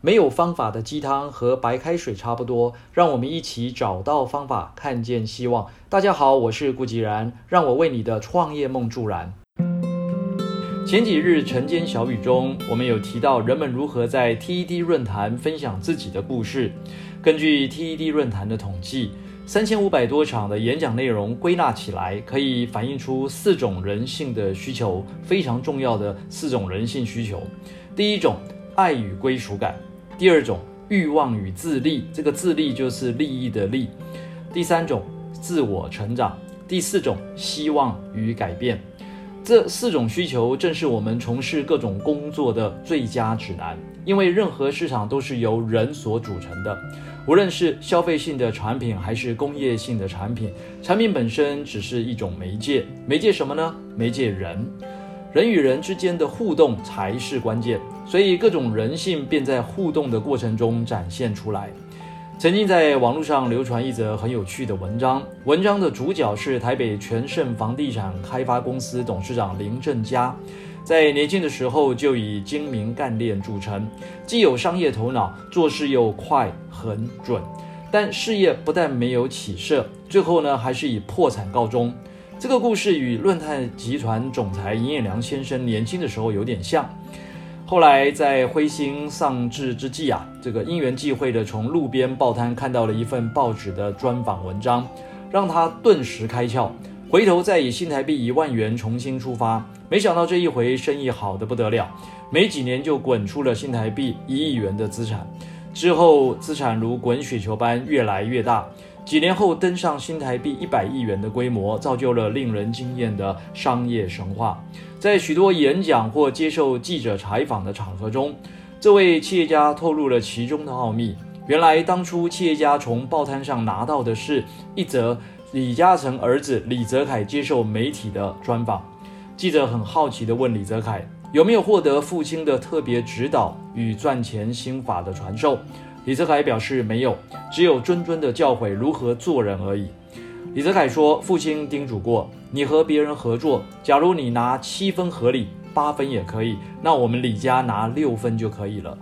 没有方法的鸡汤和白开水差不多，让我们一起找到方法，看见希望。大家好，我是顾吉然，让我为你的创业梦助燃。前几日晨间小语中，我们有提到人们如何在 TED 论坛分享自己的故事。根据 TED 论坛的统计，三千五百多场的演讲内容归纳起来，可以反映出四种人性的需求，非常重要的四种人性需求。第一种，爱与归属感。第二种欲望与自立，这个自立就是利益的利。第三种自我成长，第四种希望与改变。这四种需求正是我们从事各种工作的最佳指南。因为任何市场都是由人所组成的，无论是消费性的产品还是工业性的产品，产品本身只是一种媒介。媒介什么呢？媒介人。人与人之间的互动才是关键，所以各种人性便在互动的过程中展现出来。曾经在网络上流传一则很有趣的文章，文章的主角是台北全盛房地产开发公司董事长林正嘉，在年轻的时候就以精明干练著称，既有商业头脑，做事又快很准，但事业不但没有起色，最后呢还是以破产告终。这个故事与论泰集团总裁尹衍良先生年轻的时候有点像。后来在灰心丧志之际啊，这个因缘际会的从路边报摊看到了一份报纸的专访文章，让他顿时开窍，回头再以新台币一万元重新出发。没想到这一回生意好的不得了，没几年就滚出了新台币一亿元的资产。之后资产如滚雪球般越来越大。几年后登上新台币一百亿元的规模，造就了令人惊艳的商业神话。在许多演讲或接受记者采访的场合中，这位企业家透露了其中的奥秘。原来当初企业家从报摊上拿到的是一则李嘉诚儿子李泽楷接受媒体的专访。记者很好奇地问李泽楷有没有获得父亲的特别指导与赚钱心法的传授。李泽楷表示没有，只有谆谆的教诲如何做人而已。李泽楷说，父亲叮嘱过，你和别人合作，假如你拿七分合理，八分也可以，那我们李家拿六分就可以了。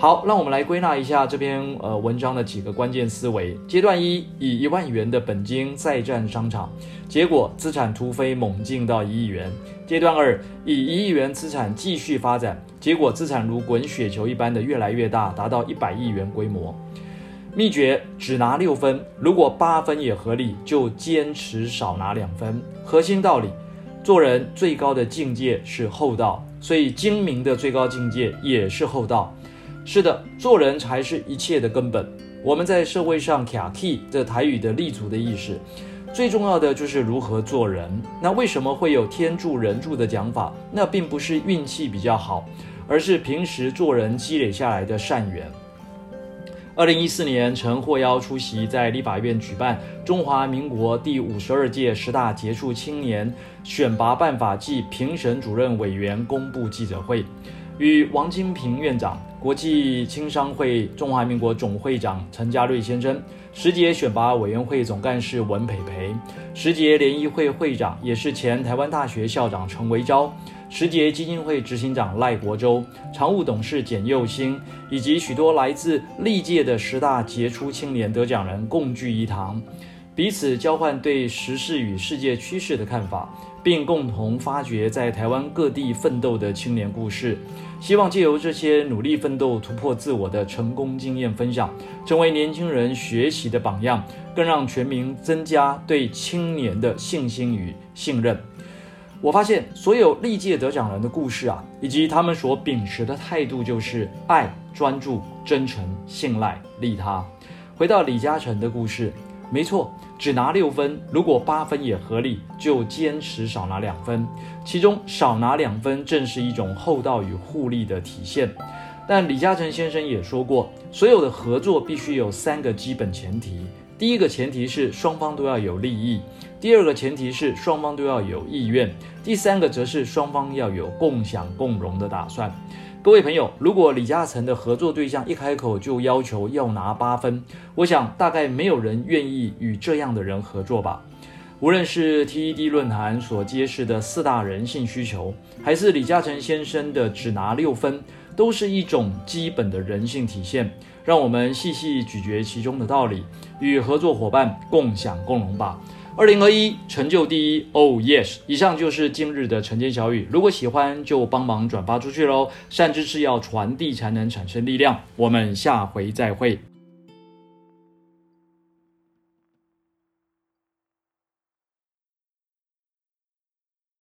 好，让我们来归纳一下这篇呃文章的几个关键思维。阶段一，以一万元的本金再战商场，结果资产突飞猛进到一亿元。阶段二，以一亿元资产继续发展，结果资产如滚雪球一般的越来越大，达到一百亿元规模。秘诀：只拿六分，如果八分也合理，就坚持少拿两分。核心道理：做人最高的境界是厚道，所以精明的最高境界也是厚道。是的，做人才是一切的根本。我们在社会上卡 key 这台语的立足的意识，最重要的就是如何做人。那为什么会有天助人助的讲法？那并不是运气比较好，而是平时做人积累下来的善缘。二零一四年，曾获邀出席在立法院举办中华民国第五十二届十大杰出青年选拔办法暨评审主任委员公布记者会。与王金平院长、国际青商会中华民国总会长陈家瑞先生、十节选拔委员会总干事文培培、十节联谊会会长也是前台湾大学校长陈维昭、十节基金会执行长赖国洲、常务董事简佑兴，以及许多来自历届的十大杰出青年得奖人共聚一堂，彼此交换对时事与世界趋势的看法。并共同发掘在台湾各地奋斗的青年故事，希望借由这些努力奋斗、突破自我的成功经验分享，成为年轻人学习的榜样，更让全民增加对青年的信心与信任。我发现所有历届得奖人的故事啊，以及他们所秉持的态度，就是爱、专注、真诚、信赖、利他。回到李嘉诚的故事。没错，只拿六分，如果八分也合理，就坚持少拿两分。其中少拿两分，正是一种厚道与互利的体现。但李嘉诚先生也说过，所有的合作必须有三个基本前提：第一个前提是双方都要有利益；第二个前提是双方都要有意愿；第三个则是双方要有共享共荣的打算。各位朋友，如果李嘉诚的合作对象一开口就要求要拿八分，我想大概没有人愿意与这样的人合作吧。无论是 TED 论坛所揭示的四大人性需求，还是李嘉诚先生的只拿六分，都是一种基本的人性体现。让我们细细咀嚼其中的道理，与合作伙伴共享共荣吧。二零二一，成就第一，Oh yes！以上就是今日的晨间小语。如果喜欢，就帮忙转发出去喽。善知识要传递，才能产生力量。我们下回再会。